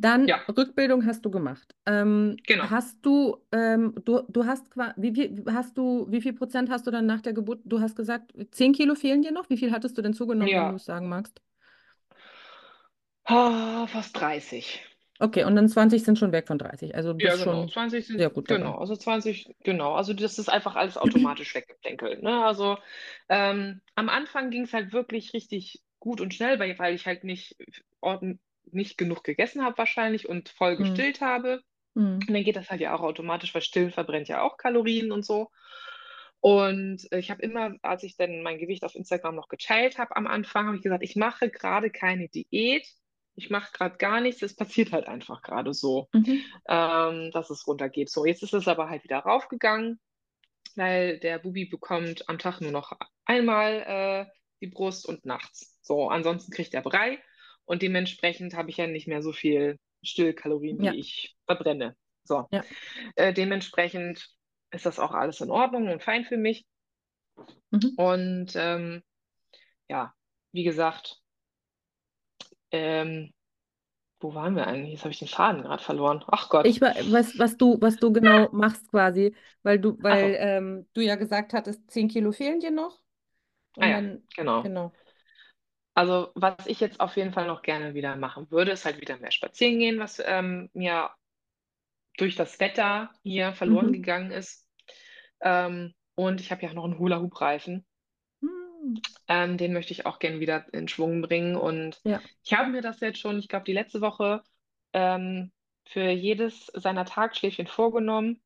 dann Ja. Rückbildung hast du gemacht. Ähm, Genau. hast du, ähm, du, du hast wie viel hast du, wie viel Prozent hast du dann nach der Geburt? Du hast gesagt, 10 Kilo fehlen dir noch. Wie viel hattest du denn zugenommen, wenn Ja. du es sagen magst? Ah, fast 30. Okay, und dann 20 sind schon weg von 30. Also Ja, genau. schon 20 sind, sehr gut dabei. genau, also 20, genau. Also das ist einfach alles automatisch weggeplänkelt. Ne? Also ähm, am Anfang ging es halt wirklich richtig gut und schnell, weil, weil ich halt nicht, nicht genug gegessen habe wahrscheinlich und voll Mhm. gestillt habe. Mhm. Und dann geht das halt ja auch automatisch, weil Stillen verbrennt ja auch Kalorien und so. Und ich habe immer, als ich dann mein Gewicht auf Instagram noch geteilt habe am Anfang, habe ich gesagt, ich mache gerade keine Diät. Ich mache gerade gar nichts. Es passiert halt einfach gerade so, Mhm. ähm, dass es runtergeht. So, jetzt ist es aber halt wieder raufgegangen, weil der Bubi bekommt am Tag nur noch einmal äh, die Brust und nachts. So, ansonsten kriegt er Brei und dementsprechend habe ich ja nicht mehr so viel Stillkalorien, Ja. wie ich verbrenne. So, Ja. äh, dementsprechend ist das auch alles in Ordnung und fein für mich. Mhm. Und ähm, ja, wie gesagt, ähm, wo waren wir eigentlich? Jetzt habe ich den Faden gerade verloren. Ach Gott. Ich weiß, was du, was du genau machst quasi, weil du, weil so. ähm, du ja gesagt hattest, 10 Kilo fehlen dir noch. Ah ja, dann, genau. genau. Also, was ich jetzt auf jeden Fall noch gerne wieder machen würde, ist halt wieder mehr spazieren gehen, was ähm, mir durch das Wetter hier verloren Mhm. gegangen ist. Ähm, und ich habe ja noch einen Hula-Hoop-Reifen. Hm. Ähm, den möchte ich auch gerne wieder in Schwung bringen. Und Ja. ich habe mir das jetzt schon, ich glaube, die letzte Woche ähm, für jedes seiner Tagschläfchen vorgenommen.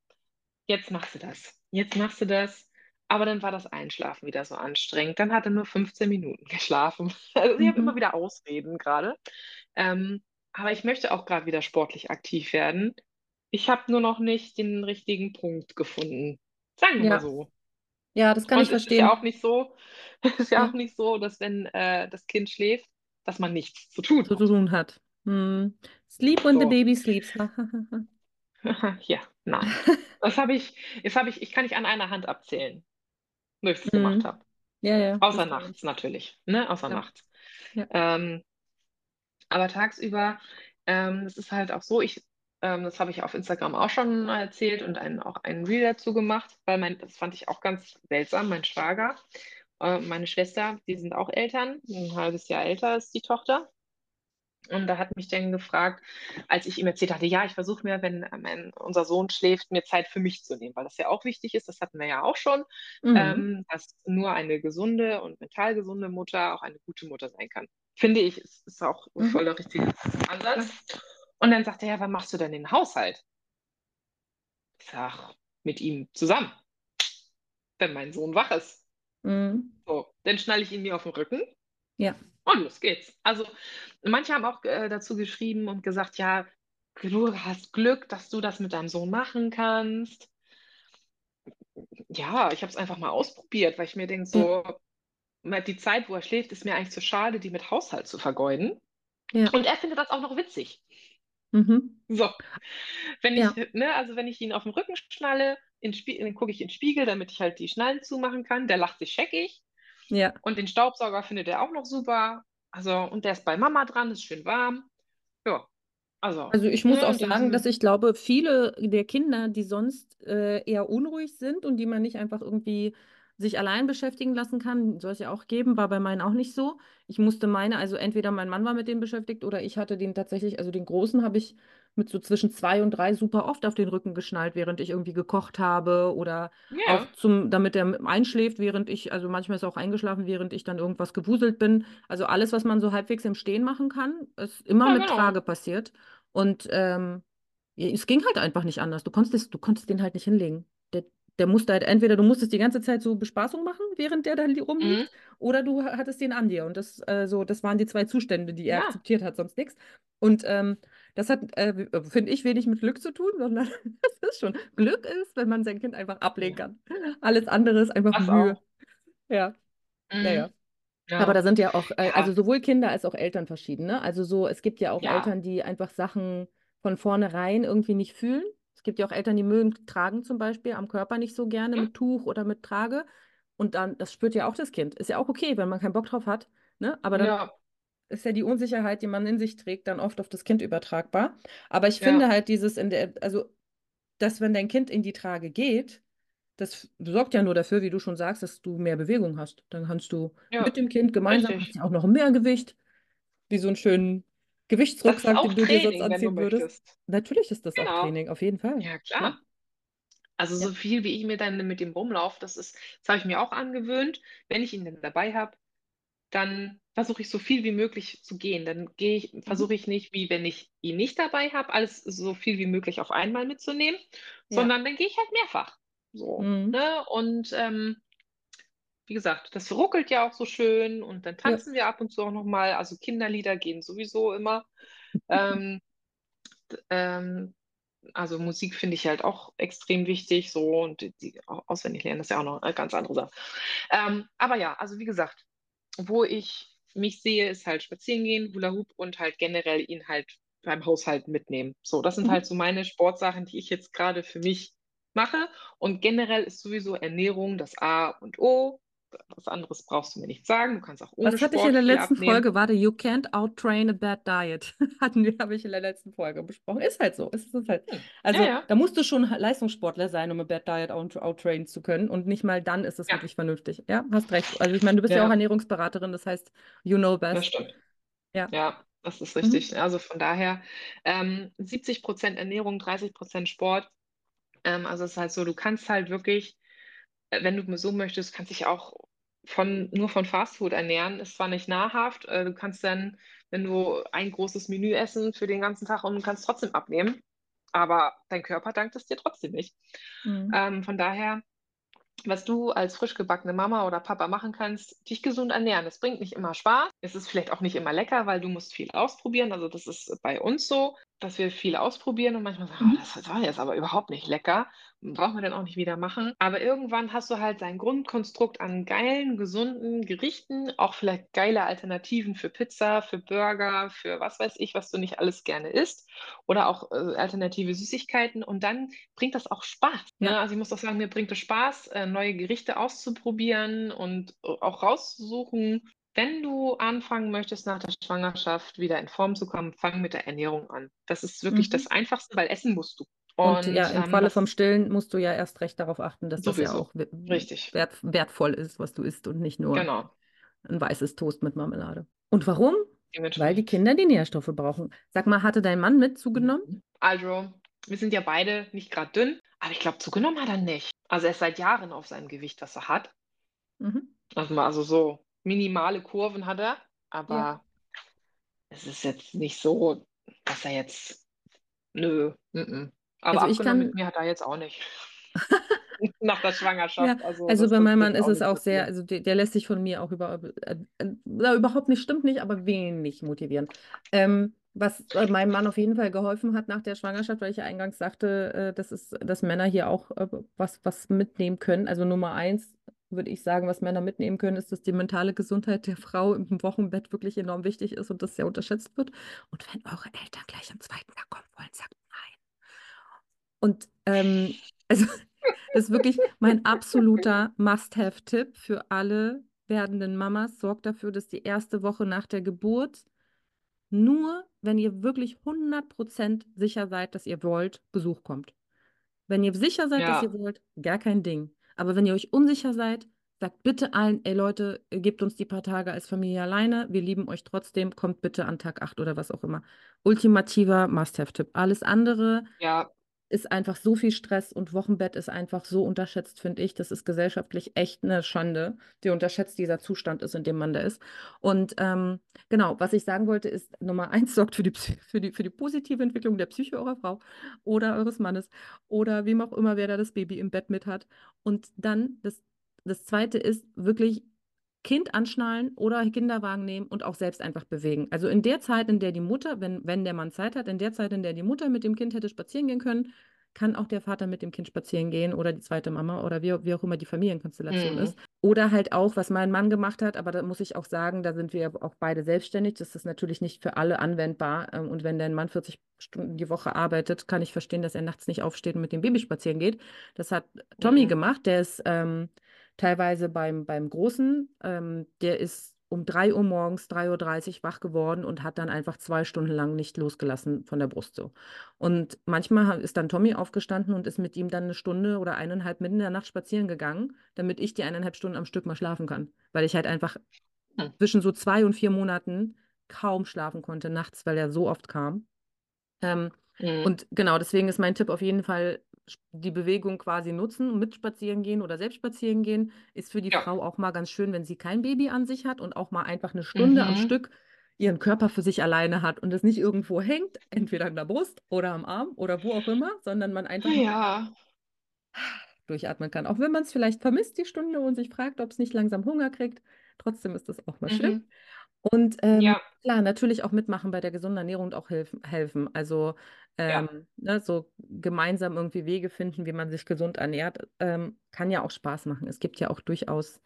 Jetzt machst du das. Jetzt machst du das. Aber dann war das Einschlafen wieder so anstrengend. Dann hat er nur 15 Minuten *laughs* geschlafen. Also ich habe immer Mhm. wieder Ausreden gerade. Ähm, aber ich möchte auch gerade wieder sportlich aktiv werden. Ich habe nur noch nicht den richtigen Punkt gefunden. Sagen wir mal Ja. so. Ja, das kann Und ich es ist verstehen. ja auch nicht so, *laughs* es ist ja Ja. auch nicht so, dass wenn äh, das Kind schläft, dass man nichts zu tun zu hat. tun hat. Hm. Sleep when the So. baby sleeps. *laughs* Ja, nein. Das habe ich, das habe ich, ich kann nicht an einer Hand abzählen, wo ich es gemacht Mhm. habe. Ja, ja, Außer nachts ich. natürlich, ne? Außer Ja. nachts. Ja. Ähm, aber tagsüber, ähm, es ist halt auch so, ich, ähm, das habe ich auf Instagram auch schon erzählt und einen, auch einen Reel dazu gemacht, weil mein, das fand ich auch ganz seltsam, mein Schwager, äh, meine Schwester, die sind auch Eltern, ein halbes Jahr älter ist die Tochter. Und da hat mich dann gefragt, als ich ihm erzählt hatte, ja, ich versuche mir, wenn mein, unser Sohn schläft, mir Zeit für mich zu nehmen, weil das ja auch wichtig ist, das hatten wir ja auch schon, Mhm. ähm, dass nur eine gesunde und mental gesunde Mutter auch eine gute Mutter sein kann. Finde ich, ist, ist auch Mhm. voll der richtige Ansatz. Und dann sagt er, ja, wann machst du denn den Haushalt? Ich sag, mit ihm zusammen, wenn mein Sohn wach ist. Mhm. So, dann schnalle ich ihn mir auf den Rücken Ja. Und los geht's. Also, manche haben auch äh, dazu geschrieben und gesagt, ja, du hast Glück, dass du das mit deinem Sohn machen kannst. Ja, ich habe es einfach mal ausprobiert, weil ich mir denke, so, mal die Zeit, wo er schläft, ist mir eigentlich zu schade, die mit Haushalt zu vergeuden. Ja. Und er findet das auch noch witzig. Mhm. So, wenn Ja. ich, ne, also wenn ich ihn auf den Rücken schnalle, in Spie- dann gucke ich in den Spiegel, damit ich halt die Schnallen zumachen kann. Der lacht sich scheckig. Ja. Und den Staubsauger findet er auch noch super. Also, und der ist bei Mama dran, ist schön warm. Ja, also, Also ich muss ne, auch sagen, dass ich glaube, viele der Kinder, die sonst äh, eher unruhig sind und die man nicht einfach irgendwie sich allein beschäftigen lassen kann, soll es ja auch geben, war bei meinen auch nicht so. Ich musste meine, also entweder mein Mann war mit dem beschäftigt oder ich hatte den tatsächlich, also den Großen habe ich mit so zwischen zwei und drei super oft auf den Rücken geschnallt, während ich irgendwie gekocht habe oder Ja, auch zum, damit er einschläft, während ich, also manchmal ist er auch eingeschlafen, während ich dann irgendwas gewuselt bin. Also alles, was man so halbwegs im Stehen machen kann, ist immer Ja, mit genau. Trage passiert. Und ähm, es ging halt einfach nicht anders. Du konntest, es- du konntest den halt nicht hinlegen. Der, der musste halt, entweder du musstest die ganze Zeit so Bespaßung machen, während der da li- rumliegt, Mhm. oder du hattest den an dir. Und das, äh, so, das waren die zwei Zustände, die er Ja. akzeptiert hat, sonst nichts. Und ähm, Das hat, äh, finde ich, wenig mit Glück zu tun, *laughs* sondern das ist schon Glück ist, wenn man sein Kind einfach ablegen Ja. kann. Alles andere ist einfach Das Mühe. Ja, naja. Mhm. Aber da Ja. sind ja auch, äh, also Ja. sowohl Kinder als auch Eltern verschieden, ne? Also so, es gibt ja auch Ja. Eltern, die einfach Sachen von vornherein irgendwie nicht fühlen. Es gibt ja auch Eltern, die mögen tragen zum Beispiel am Körper nicht so gerne mit Tuch oder mit Trage. Und dann, das spürt ja auch das Kind. Ist ja auch okay, wenn man keinen Bock drauf hat, ne? Aber dann Ja. ist ja die Unsicherheit, die man in sich trägt, dann oft auf das Kind übertragbar. Aber ich finde Ja. halt dieses in der, also, dass wenn dein Kind in die Trage geht, das sorgt ja nur dafür, wie du schon sagst, dass du mehr Bewegung hast. Dann kannst du mit Ja. dem Kind gemeinsam, auch noch mehr Gewicht, wie so einen schönen Gewichtsrucksack, auch den du dir sonst anziehen würdest. möchtest. Natürlich ist das auch Genau. Training, auf jeden Fall. Ja, Klar. Also Ja. so viel, wie ich mir dann mit dem rumlaufe, das ist, das habe ich mir auch angewöhnt. Wenn ich ihn dann dabei habe, dann versuche ich so viel wie möglich zu gehen. Dann gehe ich, Mhm. versuche ich nicht, wie wenn ich ihn nicht dabei habe, alles so viel wie möglich auf einmal mitzunehmen, Ja. sondern dann gehe ich halt mehrfach. So, Mhm. ne? Und ähm, wie gesagt, das ruckelt ja auch so schön und dann Ja. tanzen wir ab und zu auch nochmal. Also Kinderlieder gehen sowieso immer. *laughs* Ähm, ähm, also Musik finde ich halt auch extrem wichtig, so und die, die au- auswendig lernen ist ja auch noch eine ganz andere Sache. Ähm, aber ja, also wie gesagt, wo ich mich sehe, ist halt spazieren gehen, Hula Hoop und halt generell ihn halt beim Haushalt mitnehmen. So, das sind Mhm. halt so meine Sportsachen, die ich jetzt gerade für mich mache. Und generell ist sowieso Ernährung das A und O. Was anderes brauchst du mir nicht sagen. Du kannst auch ohne Was hatte ich Sport in der letzten abnehmen. Folge? Warte, you can't outtrain a bad diet. *laughs* Hatten wir, habe ich in der letzten Folge besprochen. Ist halt so. Es ist halt. Hm. Also, Ja, ja. da musst du schon Leistungssportler sein, um a bad diet out, outtrainen zu können. Und nicht mal dann ist es Ja, wirklich vernünftig. Ja, hast recht. Also, ich meine, du bist ja auch Ernährungsberaterin, das heißt, you know das best. stimmt. Ja. Ja, das ist Mhm. richtig. Also von daher ähm, 70% Ernährung, 30% Sport. Ähm, also es ist halt so, du kannst halt wirklich, wenn du so möchtest, kannst dich auch von, nur von Fastfood ernähren. Ist zwar nicht nahrhaft, äh, du kannst dann, wenn du ein großes Menü essen für den ganzen Tag und du kannst trotzdem abnehmen, aber dein Körper dankt es dir trotzdem nicht. Mhm. Ähm, von daher was du als frisch gebackene Mama oder Papa machen kannst, dich gesund ernähren. Es bringt nicht immer Spaß. Es ist vielleicht auch nicht immer lecker, weil du musst viel ausprobieren. Also das ist bei uns so, dass wir viel ausprobieren und manchmal sagen, oh, Mhm. das war jetzt aber überhaupt nicht lecker. Brauchen wir dann auch nicht wieder machen. Aber irgendwann hast du halt dein Grundkonstrukt an geilen, gesunden Gerichten, auch vielleicht geile Alternativen für Pizza, für Burger, für was weiß ich, was du nicht alles gerne isst. Oder auch äh, alternative Süßigkeiten. Und dann bringt das auch Spaß. Ne? Ja. Also ich muss auch sagen, mir bringt es Spaß, äh, neue Gerichte auszuprobieren und äh, auch rauszusuchen. Wenn du anfangen möchtest, nach der Schwangerschaft wieder in Form zu kommen, fang mit der Ernährung an. Das ist wirklich das Mhm. Einfachste, weil essen musst du. Und ja, Und im ähm, Falle vom das Stillen musst du ja erst recht darauf achten, dass das ja sowieso. auch Richtig. wert, wertvoll ist, was du isst und nicht nur Genau. ein weißes Toast mit Marmelade. Und warum? Weil die. Kinder die Nährstoffe brauchen. Sag mal, hatte dein Mann mit zugenommen? Also, wir sind ja beide nicht gerade dünn, aber ich glaube, zugenommen hat er nicht. Also er ist seit Jahren auf seinem Gewicht, was er hat. Mhm. Also, also so minimale Kurven hat er, Ja. aber es ist jetzt nicht so, dass er jetzt, nö, mm-mm. Aber Also ich kann, mit mir hat er jetzt auch nicht. *laughs* Nach der ja, Schwangerschaft, also also das bei meinem Mann ist es auch sehr, also der, der lässt sich von mir auch über, äh, äh, überhaupt nicht, stimmt nicht, aber wenig motivieren. Ähm, was äh, meinem Mann auf jeden Fall geholfen hat nach der Schwangerschaft, weil ich ja eingangs sagte, äh, das ist, dass Männer hier auch äh, was, was mitnehmen können. Also Nummer eins würde ich sagen, was Männer mitnehmen können, ist, dass die mentale Gesundheit der Frau im Wochenbett wirklich enorm wichtig ist und das sehr unterschätzt wird. Und wenn eure Eltern gleich am zweiten Tag kommen wollen, sagt nein. Und ähm, *laughs* also das ist wirklich mein absoluter Must-have-Tipp für alle werdenden Mamas. Sorgt dafür, dass die erste Woche nach der Geburt nur, wenn ihr wirklich 100% sicher seid, dass ihr wollt, Besuch kommt. Wenn ihr sicher seid, dass ihr Ja, wollt, gar kein Ding. Aber wenn ihr euch unsicher seid, sagt bitte allen, ey Leute, gebt uns die paar Tage als Familie alleine, wir lieben euch trotzdem, kommt bitte an Tag 8 oder was auch immer. Ultimativer Must-have-Tipp. Alles andere ja, ist einfach so viel Stress und Wochenbett ist einfach so unterschätzt, finde ich. Das ist gesellschaftlich echt eine Schande, wie unterschätzt dieser Zustand ist, in dem man da ist. Und ähm, genau, was ich sagen wollte, ist, Nummer eins *laughs* sorgt für die, für die, für die positive Entwicklung der Psyche eurer Frau oder eures Mannes oder wem auch immer, wer da das Baby im Bett mit hat. Und dann das, das zweite ist wirklich Kind anschnallen oder Kinderwagen nehmen und auch selbst einfach bewegen. Also in der Zeit, in der die Mutter, wenn, wenn der Mann Zeit hat, in der Zeit, in der die Mutter mit dem Kind hätte spazieren gehen können, kann auch der Vater mit dem Kind spazieren gehen oder die zweite Mama oder wie, wie auch immer die Familienkonstellation Mhm. ist. Oder halt auch, was mein Mann gemacht hat, aber da muss ich auch sagen, da sind wir auch beide selbstständig. Das ist natürlich nicht für alle anwendbar. Ähm, Und wenn dein Mann 40 Stunden die Woche arbeitet, kann ich verstehen, dass er nachts nicht aufsteht und mit dem Baby spazieren geht. Das hat Tommy Mhm. gemacht. Der ist ähm, teilweise beim, beim Großen, ähm, der ist um 3 Uhr morgens, 3.30 Uhr wach geworden und hat dann einfach zwei Stunden lang nicht losgelassen von der Brust so. Und manchmal ist dann Tommy aufgestanden und ist mit ihm dann eine Stunde oder eineinhalb mitten in der Nacht spazieren gegangen, damit ich die eineinhalb Stunden am Stück mal schlafen kann. Weil ich halt einfach Hm. zwischen so zwei und vier Monaten kaum schlafen konnte nachts, weil er so oft kam. Ähm, Mhm. und genau, deswegen ist mein Tipp auf jeden Fall, die Bewegung quasi nutzen und mit spazieren gehen oder selbst spazieren gehen, ist für die Ja. Frau auch mal ganz schön, wenn sie kein Baby an sich hat und auch mal einfach eine Stunde am Mhm. Stück ihren Körper für sich alleine hat und es nicht irgendwo hängt, entweder an der Brust oder am Arm oder wo auch immer, sondern man einfach mal Ja. durchatmen kann. Auch wenn man es vielleicht vermisst, die Stunde, und sich fragt, ob es nicht langsam Hunger kriegt. Trotzdem ist das auch mal schön. Mhm. Und ähm, Ja. klar, natürlich auch mitmachen bei der gesunden Ernährung und auch helfen. helfen. Also Ja. ähm, ne, so gemeinsam irgendwie Wege finden, wie man sich gesund ernährt, ähm, kann ja auch Spaß machen. Es gibt ja auch durchaus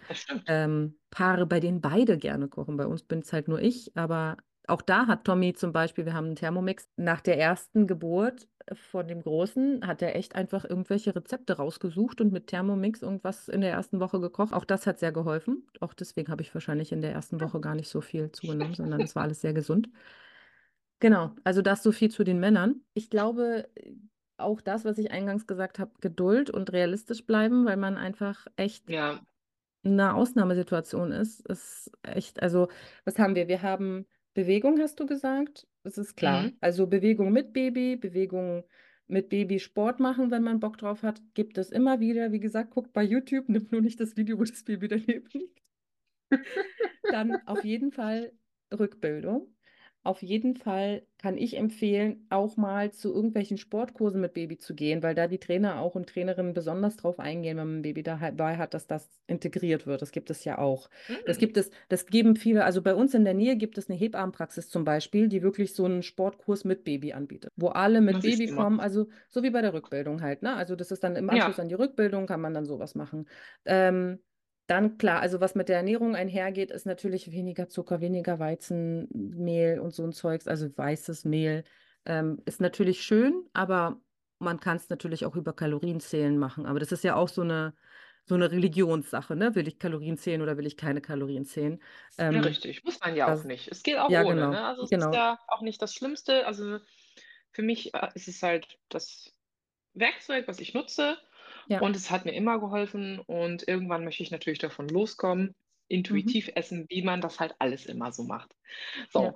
ähm, Paare, bei denen beide gerne kochen. Bei uns bin es halt nur ich, aber auch da hat Tommy zum Beispiel, wir haben einen Thermomix, nach der ersten Geburt von dem Großen hat er echt einfach irgendwelche Rezepte rausgesucht und mit Thermomix irgendwas in der ersten Woche gekocht. Auch das hat sehr geholfen. Auch deswegen habe ich wahrscheinlich in der ersten Woche gar nicht so viel zugenommen, sondern es war alles sehr gesund. Genau, also das so viel zu den Männern. Ich glaube, auch das, was ich eingangs gesagt habe, Geduld und realistisch bleiben, weil man einfach echt Ja. eine Ausnahmesituation ist, ist echt, also was haben wir? Wir haben Bewegung, hast du gesagt? Das ist klar. Mhm. Also Bewegung mit Baby, Bewegung mit Baby Sport machen, wenn man Bock drauf hat, gibt es immer wieder. Wie gesagt, guckt bei YouTube, *laughs* nimmt nur nicht das Video, wo das Baby daneben liegt. Dann auf jeden Fall Rückbildung. Auf jeden Fall kann ich empfehlen, auch mal zu irgendwelchen Sportkursen mit Baby zu gehen, weil da die Trainer auch und Trainerinnen besonders drauf eingehen, wenn man ein Baby dabei hat, dass das integriert wird. Das gibt es ja auch. Das Mhm. gibt es, das geben viele, also bei uns in der Nähe gibt es eine Hebammenpraxis zum Beispiel, die wirklich so einen Sportkurs mit Baby anbietet, wo alle mit Das Baby kommen, also so wie bei der Rückbildung halt, ne? Also das ist dann im Anschluss Ja. an die Rückbildung, kann man dann sowas machen. Ähm, dann klar, also was mit der Ernährung einhergeht, ist natürlich weniger Zucker, weniger Weizenmehl und so ein Zeugs, also weißes Mehl. Ähm, ist natürlich schön, aber man kann es natürlich auch über Kalorienzählen machen. Aber das ist ja auch so eine, so eine Religionssache, ne? Will ich Kalorien zählen oder will ich keine Kalorien zählen? Ja, Ähm, richtig. Muss man ja auch das, nicht. Es geht auch ja, ohne, genau, ne? Also es ist genau, ja auch nicht das Schlimmste. Also für mich äh, ist es halt das Werkzeug, was ich nutze. Ja, Und es hat mir immer geholfen. Und irgendwann möchte ich natürlich davon loskommen, mhm, intuitiv essen, wie man das halt alles immer so macht. So, ja,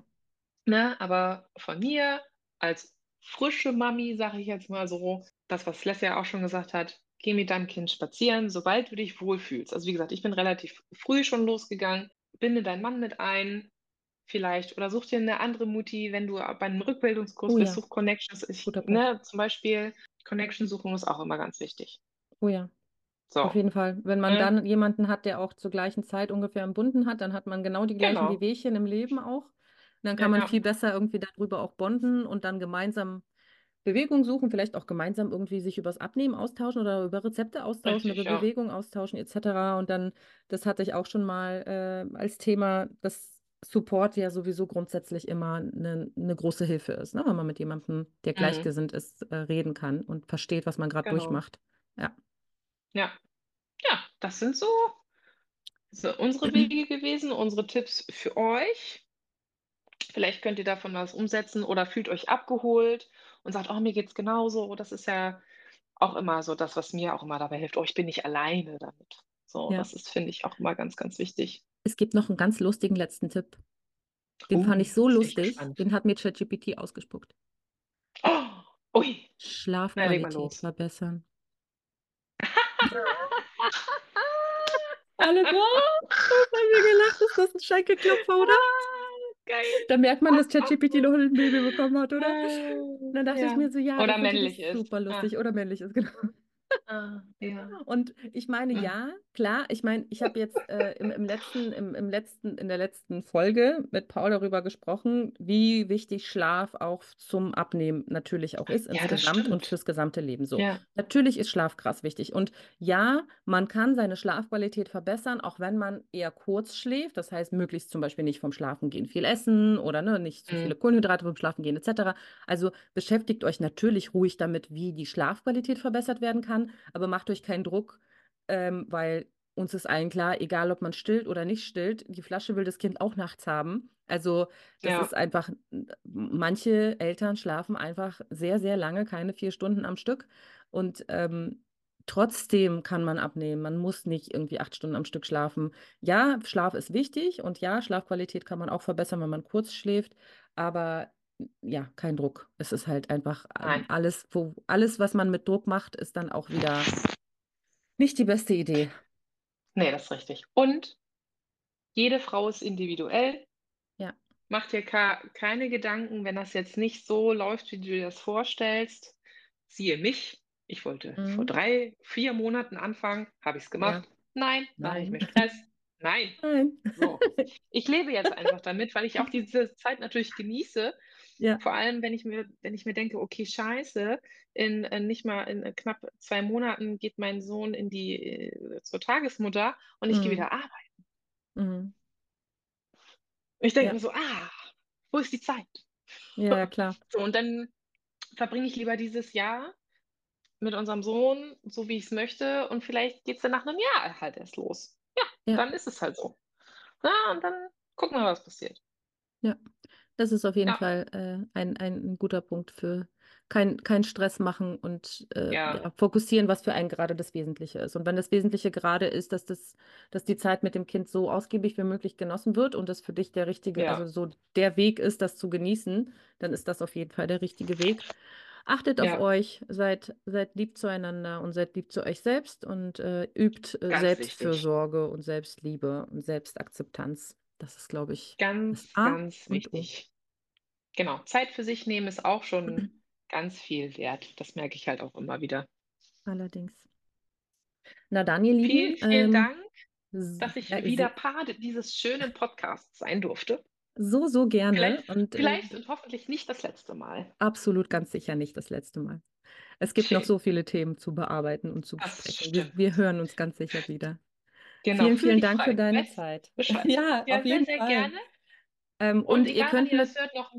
ne? Aber von mir als frische Mami, sage ich jetzt mal so, das, was Leslie ja auch schon gesagt hat, geh mit deinem Kind spazieren, sobald du dich wohlfühlst. Also wie gesagt, ich bin relativ früh schon losgegangen, binde deinen Mann mit ein, vielleicht, oder such dir eine andere Mutti, wenn du bei einem Rückbildungskurs oh bist, ja, such Connections. Ich, ne, zum Beispiel Connection suchen ist auch immer ganz wichtig. Oh ja. Auf So, jeden Fall. Wenn man ne? dann jemanden hat, der auch zur gleichen Zeit ungefähr einen Bunden hat, dann hat man genau die gleichen Genau. Wehwehchen im Leben auch. Und dann kann man Ja, viel besser irgendwie darüber auch bonden und dann gemeinsam Bewegung suchen, vielleicht auch gemeinsam irgendwie sich übers Abnehmen austauschen oder über Rezepte austauschen, richtig, über ja. Bewegung austauschen etc. Und dann, das hatte ich auch schon mal äh, als Thema, dass Support ja sowieso grundsätzlich immer eine, eine große Hilfe ist, ne? Wenn man mit jemandem, der Mhm. gleichgesinnt ist, äh, reden kann und versteht, was man gerade Genau. durchmacht. Ja. Ja. Ja, das sind so, so unsere Wege gewesen, unsere Tipps für euch. Vielleicht könnt ihr davon was umsetzen oder fühlt euch abgeholt und sagt, oh, mir geht's genauso. Das ist ja auch immer so das, was mir auch immer dabei hilft. Oh, ich bin nicht alleine damit. So, Ja. das ist, finde ich, auch immer ganz, ganz wichtig. Es gibt noch einen ganz lustigen letzten Tipp. Den fand Oh, ich so lustig, den hat mir ChatGPT ausgespuckt. Oh, ui, na, Schlafqualität los. verbessern. Alle so, oh, haben wir gelacht, ist das ein Schenkelklopfer, oder? Ah, geil. Da merkt man, dass ChatGPT noch ein Baby bekommen hat, oder? Und dann dachte ich ja. mir so, ja, Oder das ist männlich ist. super Ja. lustig. Oder männlich ist, genau. Ah, ja. Und ich meine, Ja. ja, klar, ich meine, ich habe jetzt äh, im, im letzten, im, im letzten, in der letzten Folge mit Paul darüber gesprochen, wie wichtig Schlaf auch zum Abnehmen natürlich auch ist, Ja, insgesamt und fürs gesamte Leben so. Ja, Natürlich ist Schlaf krass wichtig. Und ja, man kann seine Schlafqualität verbessern, auch wenn man eher kurz schläft. Das heißt, möglichst zum Beispiel nicht vom Schlafengehen viel essen oder ne, nicht zu viele Mhm. Kohlenhydrate vom Schlafengehen etc. Also beschäftigt euch natürlich ruhig damit, wie die Schlafqualität verbessert werden kann, aber macht euch keinen Druck, ähm, weil uns ist allen klar, egal ob man stillt oder nicht stillt, die Flasche will das Kind auch nachts haben. Also das ja, ist einfach, manche Eltern schlafen einfach sehr, sehr lange, keine vier Stunden am Stück. Und ähm, trotzdem kann man abnehmen. Man muss nicht irgendwie acht Stunden am Stück schlafen. Ja, Schlaf ist wichtig und ja, Schlafqualität kann man auch verbessern, wenn man kurz schläft. Aber ja, kein Druck. Es ist halt einfach ähm, nein. alles, wo, alles, was man mit Druck macht, ist dann auch wieder nicht die beste Idee. Nee, das ist richtig. Und jede Frau ist individuell. Ja. Mach dir keine Gedanken, wenn das jetzt nicht so läuft, wie du dir das vorstellst. Siehe mich. Ich wollte vor Mhm. drei, vier Monaten anfangen. Habe ich es Ja. gemacht? Nein. Mache ich Nein. mir Stress? Nein. *laughs* Nein. So. Ich lebe jetzt einfach damit, weil ich auch diese Zeit natürlich genieße. Ja. Vor allem, wenn ich mir, wenn ich mir denke, okay, scheiße, in, äh, nicht mal in äh, knapp zwei Monaten geht mein Sohn in die, äh, zur Tagesmutter und ich gehe Mhm. wieder arbeiten. Mhm. Ich denke Ja. mir so, ah, wo ist die Zeit? Ja, klar. *laughs* So, und dann verbringe ich lieber dieses Jahr mit unserem Sohn, so wie ich es möchte, und vielleicht geht es dann nach einem Jahr halt erst los. Ja, Ja. dann ist es halt so. Ja, und dann gucken wir, was passiert. Ja. Das ist auf jeden Ja, Fall äh, ein, ein guter Punkt für kein, kein Stress machen und äh, ja, ja, fokussieren, was für einen gerade das Wesentliche ist. Und wenn das Wesentliche gerade ist, dass das, dass die Zeit mit dem Kind so ausgiebig wie möglich genossen wird und das für dich der richtige, also so der Weg ist, das zu genießen, dann ist das auf jeden Fall der richtige Weg. Achtet auf euch, seid, seid lieb zueinander und seid lieb zu euch selbst und äh, übt äh, ganz wichtig. Selbstfürsorge und Selbstliebe und Selbstakzeptanz. Das ist, glaube ich, Ganz, ganz wichtig. Genau, Zeit für sich nehmen ist auch schon ganz viel wert. Das merke ich halt auch immer wieder. Allerdings. Na dann, ihr Lieben, Vielen, vielen ähm, Dank, dass ich ja, wieder Part dieses schönen Podcasts sein durfte. so, so gerne Vielleicht, und äh, vielleicht und hoffentlich nicht das letzte Mal. absolut ganz sicher nicht das letzte Mal. Es gibt noch Schön. so viele Themen zu bearbeiten und zu Das besprechen. Wir, wir hören uns ganz sicher wieder. Genau, Vielen, vielen Dank für frei. deine Zeit. Bescheid. *laughs* Ja, Ja, auf sehr, jeden sehr Fall. gerne. Ähm, Und und ihr egal, wann könnt ihr das hört, noch,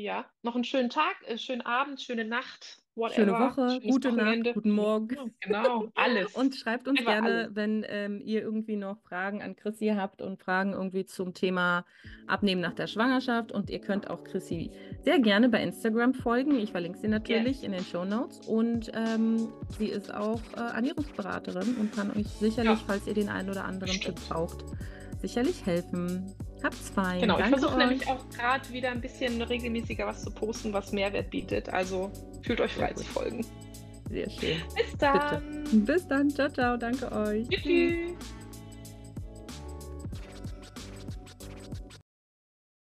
ja, noch einen schönen Tag, äh, schönen Abend, schöne Nacht, schöne whatever, Woche, schönes gute Nacht, Wochenende. guten Morgen. Ja, genau, *laughs* alles. Und schreibt uns Einfach gerne, alles. wenn ähm, ihr irgendwie noch Fragen an Chrissy habt und Fragen irgendwie zum Thema Abnehmen nach der Schwangerschaft. Und ihr könnt auch Chrissy sehr gerne bei Instagram folgen. Ich verlinke sie natürlich Yes. in den Show Notes. Und ähm, sie ist auch äh, Ernährungsberaterin und kann euch sicherlich, Ja, falls ihr den einen oder anderen Tipp bestimmt. Sicherlich helfen. Habt's fein. Genau, ich Danke versuche euch. nämlich auch gerade wieder ein bisschen regelmäßiger was zu posten, was Mehrwert bietet. Also fühlt euch frei zu folgen. Sehr schön. Bis Bitte. dann. Bis dann. Ciao, ciao. Danke euch. Tschüss.